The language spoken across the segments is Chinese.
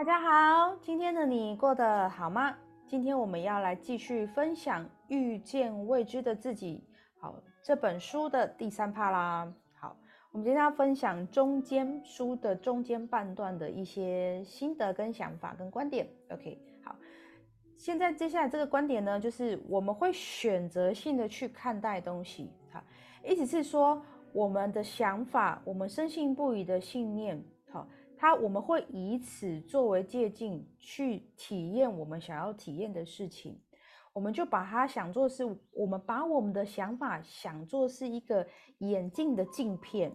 大家好，今天的你过得好吗？今天我们要来继续分享《遇见未知的自己》好这本书的第三趴啦。好，我们今天要分享中间书的中间半段的一些心得跟想法跟观点。OK，好，现在接下来这个观点呢，就是我们会选择性的去看待东西。好，意思是说我们的想法，我们深信不疑的信念。好。它我们会以此作为借镜去体验我们想要体验的事情，我们就把它想做是，我们把我们的想法想做是一个眼镜的镜片，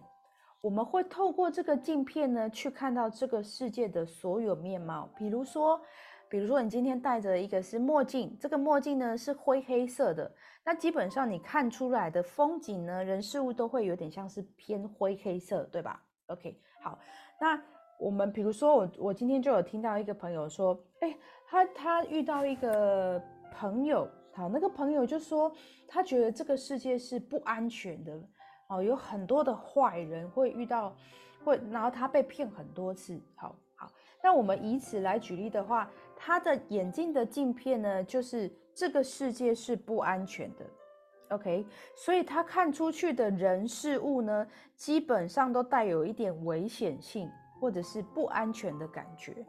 我们会透过这个镜片呢去看到这个世界的所有面貌。比如说，比如说你今天戴着一个是墨镜，这个墨镜呢是灰黑色的，那基本上你看出来的风景呢，人事物都会有点像是偏灰黑色，对吧？OK，好，那。我们比如说，我我今天就有听到一个朋友说，哎，他他遇到一个朋友，好，那个朋友就说，他觉得这个世界是不安全的，哦，有很多的坏人会遇到，会，然后他被骗很多次，好好。那我们以此来举例的话，他的眼镜的镜片呢，就是这个世界是不安全的，OK，所以他看出去的人事物呢，基本上都带有一点危险性。或者是不安全的感觉，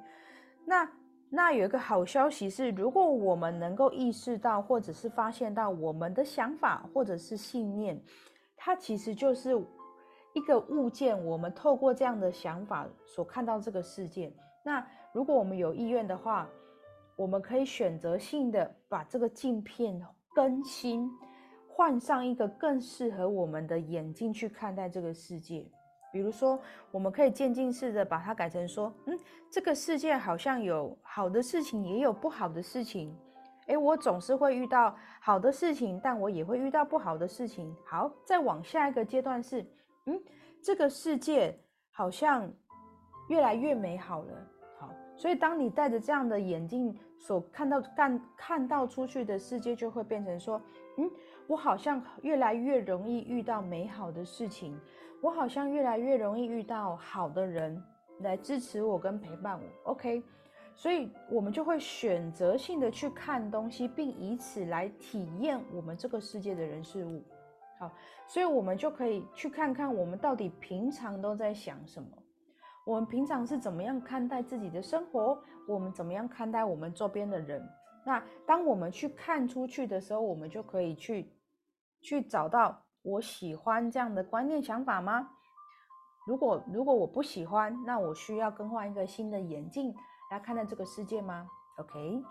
那那有一个好消息是，如果我们能够意识到，或者是发现到我们的想法或者是信念，它其实就是一个物件。我们透过这样的想法所看到这个世界。那如果我们有意愿的话，我们可以选择性的把这个镜片更新，换上一个更适合我们的眼睛去看待这个世界。比如说，我们可以渐进式的把它改成说，嗯，这个世界好像有好的事情，也有不好的事情。诶，我总是会遇到好的事情，但我也会遇到不好的事情。好，再往下一个阶段是，嗯，这个世界好像越来越美好了。好，所以当你戴着这样的眼镜所看到、看看到出去的世界，就会变成说，嗯，我好像越来越容易遇到美好的事情。我好像越来越容易遇到好的人来支持我跟陪伴我，OK，所以我们就会选择性的去看东西，并以此来体验我们这个世界的人事物。好，所以我们就可以去看看我们到底平常都在想什么，我们平常是怎么样看待自己的生活，我们怎么样看待我们周边的人。那当我们去看出去的时候，我们就可以去去找到。我喜欢这样的观念想法吗？如果如果我不喜欢，那我需要更换一个新的眼镜来看待这个世界吗？OK，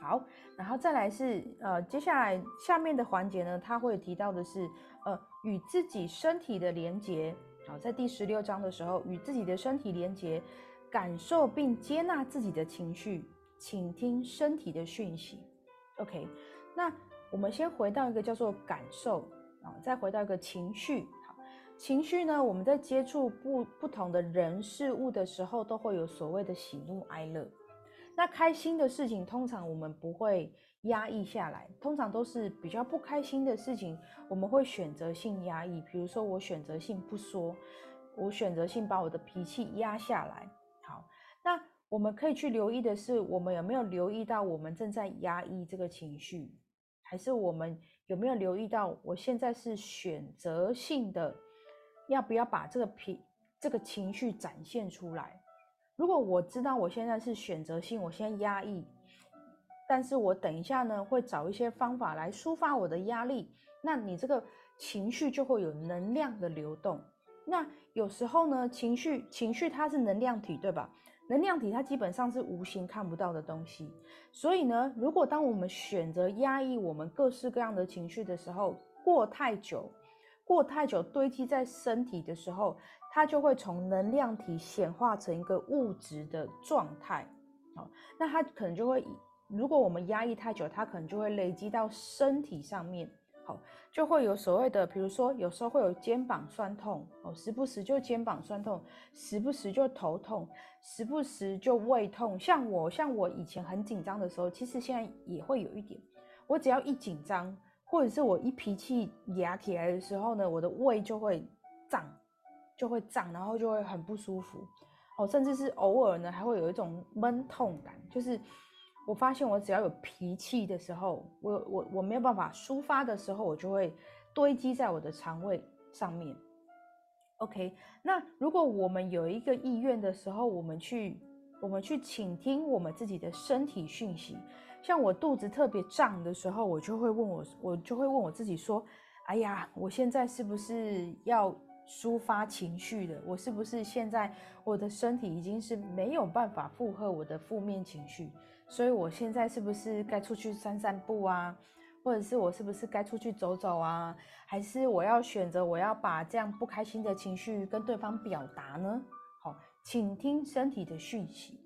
好，然后再来是呃，接下来下面的环节呢，他会提到的是呃，与自己身体的连接。好，在第十六章的时候，与自己的身体连接，感受并接纳自己的情绪，倾听身体的讯息。OK，那我们先回到一个叫做感受。啊，再回到一个情绪，好，情绪呢，我们在接触不不同的人事物的时候，都会有所谓的喜怒哀乐。那开心的事情，通常我们不会压抑下来，通常都是比较不开心的事情，我们会选择性压抑。比如说，我选择性不说，我选择性把我的脾气压下来。好，那我们可以去留意的是，我们有没有留意到我们正在压抑这个情绪，还是我们？有没有留意到，我现在是选择性的，要不要把这个脾这个情绪展现出来？如果我知道我现在是选择性，我先压抑，但是我等一下呢，会找一些方法来抒发我的压力，那你这个情绪就会有能量的流动。那有时候呢，情绪情绪它是能量体，对吧？能量体它基本上是无形看不到的东西，所以呢，如果当我们选择压抑我们各式各样的情绪的时候，过太久，过太久堆积在身体的时候，它就会从能量体显化成一个物质的状态，好，那它可能就会，如果我们压抑太久，它可能就会累积到身体上面。好，就会有所谓的，比如说有时候会有肩膀酸痛哦，时不时就肩膀酸痛，时不时就头痛，时不时就胃痛。像我，像我以前很紧张的时候，其实现在也会有一点。我只要一紧张，或者是我一脾气压起来的时候呢，我的胃就会胀，就会胀，然后就会很不舒服。哦，甚至是偶尔呢还会有一种闷痛感，就是我发现我只要有脾气的时候，我我我没有办法抒发的时候，我就会堆积在我的肠胃上面。OK，那如果我们有一个意愿的时候，我们去我们去倾听我们自己的身体讯息。像我肚子特别胀的时候，我就会问我，我就会问我自己说：“哎呀，我现在是不是要抒发情绪了？我是不是现在我的身体已经是没有办法负荷我的负面情绪？所以我现在是不是该出去散散步啊？或者是我是不是该出去走走啊？还是我要选择我要把这样不开心的情绪跟对方表达呢？好，请听身体的讯息。”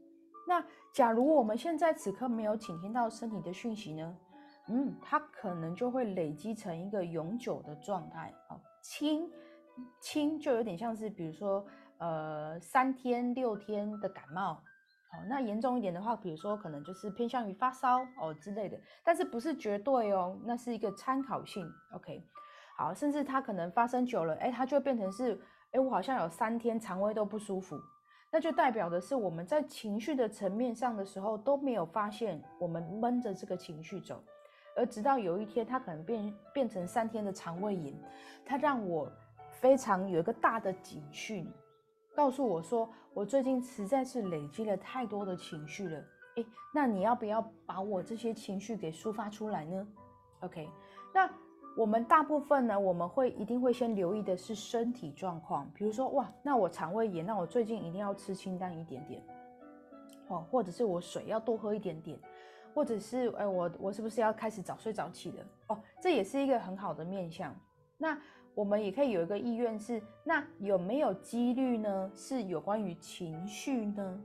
那假如我们现在此刻没有倾听到身体的讯息呢？嗯，它可能就会累积成一个永久的状态。好，轻轻就有点像是，比如说，呃，三天六天的感冒。哦，那严重一点的话，比如说可能就是偏向于发烧哦之类的，但是不是绝对哦，那是一个参考性。OK，好，甚至它可能发生久了，哎，它就变成是，哎，我好像有三天肠胃都不舒服。那就代表的是我们在情绪的层面上的时候都没有发现我们闷着这个情绪走，而直到有一天它可能变变成三天的肠胃炎，它让我非常有一个大的警讯，告诉我说我最近实在是累积了太多的情绪了。诶，那你要不要把我这些情绪给抒发出来呢？OK，那。我们大部分呢，我们会一定会先留意的是身体状况，比如说哇，那我肠胃炎，那我最近一定要吃清淡一点点，哦，或者是我水要多喝一点点，或者是哎，我我是不是要开始早睡早起的？哦，这也是一个很好的面相。那我们也可以有一个意愿是，那有没有几率呢？是有关于情绪呢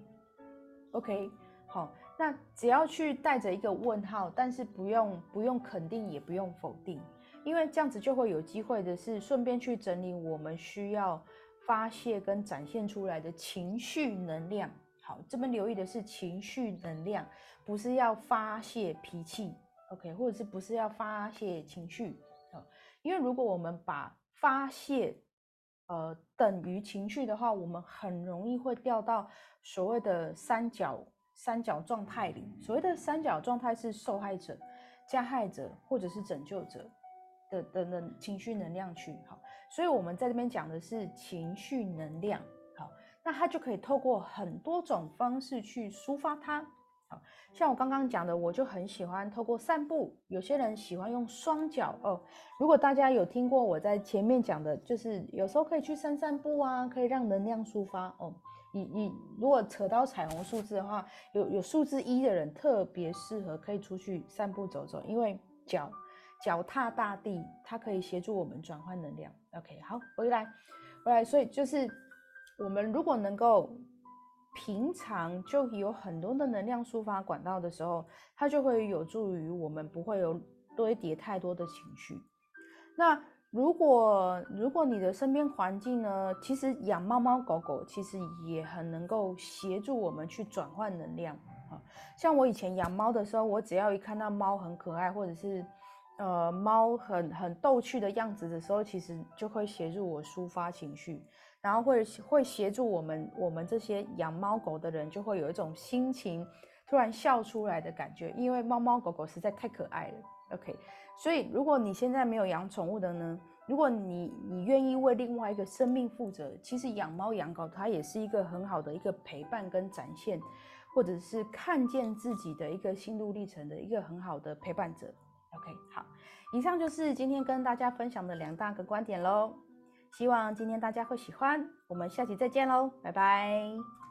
？OK，好，那只要去带着一个问号，但是不用不用肯定，也不用否定。因为这样子就会有机会的是，顺便去整理我们需要发泄跟展现出来的情绪能量。好，这边留意的是情绪能量，不是要发泄脾气，OK，或者是不是要发泄情绪？因为如果我们把发泄呃等于情绪的话，我们很容易会掉到所谓的三角三角状态里。所谓的三角状态是受害者、加害者或者是拯救者。的的的情绪能量区，好，所以我们在这边讲的是情绪能量，好，那它就可以透过很多种方式去抒发它，像我刚刚讲的，我就很喜欢透过散步，有些人喜欢用双脚哦。如果大家有听过我在前面讲的，就是有时候可以去散散步啊，可以让能量抒发哦。你你如果扯到彩虹数字的话，有有数字一的人特别适合可以出去散步走走，因为脚。脚踏大地，它可以协助我们转换能量。OK，好，回来，回来。所以就是我们如果能够平常就有很多的能量抒发管道的时候，它就会有助于我们不会有堆叠太多的情绪。那如果如果你的身边环境呢，其实养猫猫狗狗其实也很能够协助我们去转换能量啊。像我以前养猫的时候，我只要一看到猫很可爱，或者是呃，猫很很逗趣的样子的时候，其实就会协助我抒发情绪，然后会会协助我们我们这些养猫狗的人，就会有一种心情突然笑出来的感觉，因为猫猫狗狗实在太可爱了。OK，所以如果你现在没有养宠物的呢，如果你你愿意为另外一个生命负责，其实养猫养狗它也是一个很好的一个陪伴跟展现，或者是看见自己的一个心路历程的一个很好的陪伴者。OK，好，以上就是今天跟大家分享的两大个观点喽，希望今天大家会喜欢，我们下期再见喽，拜拜。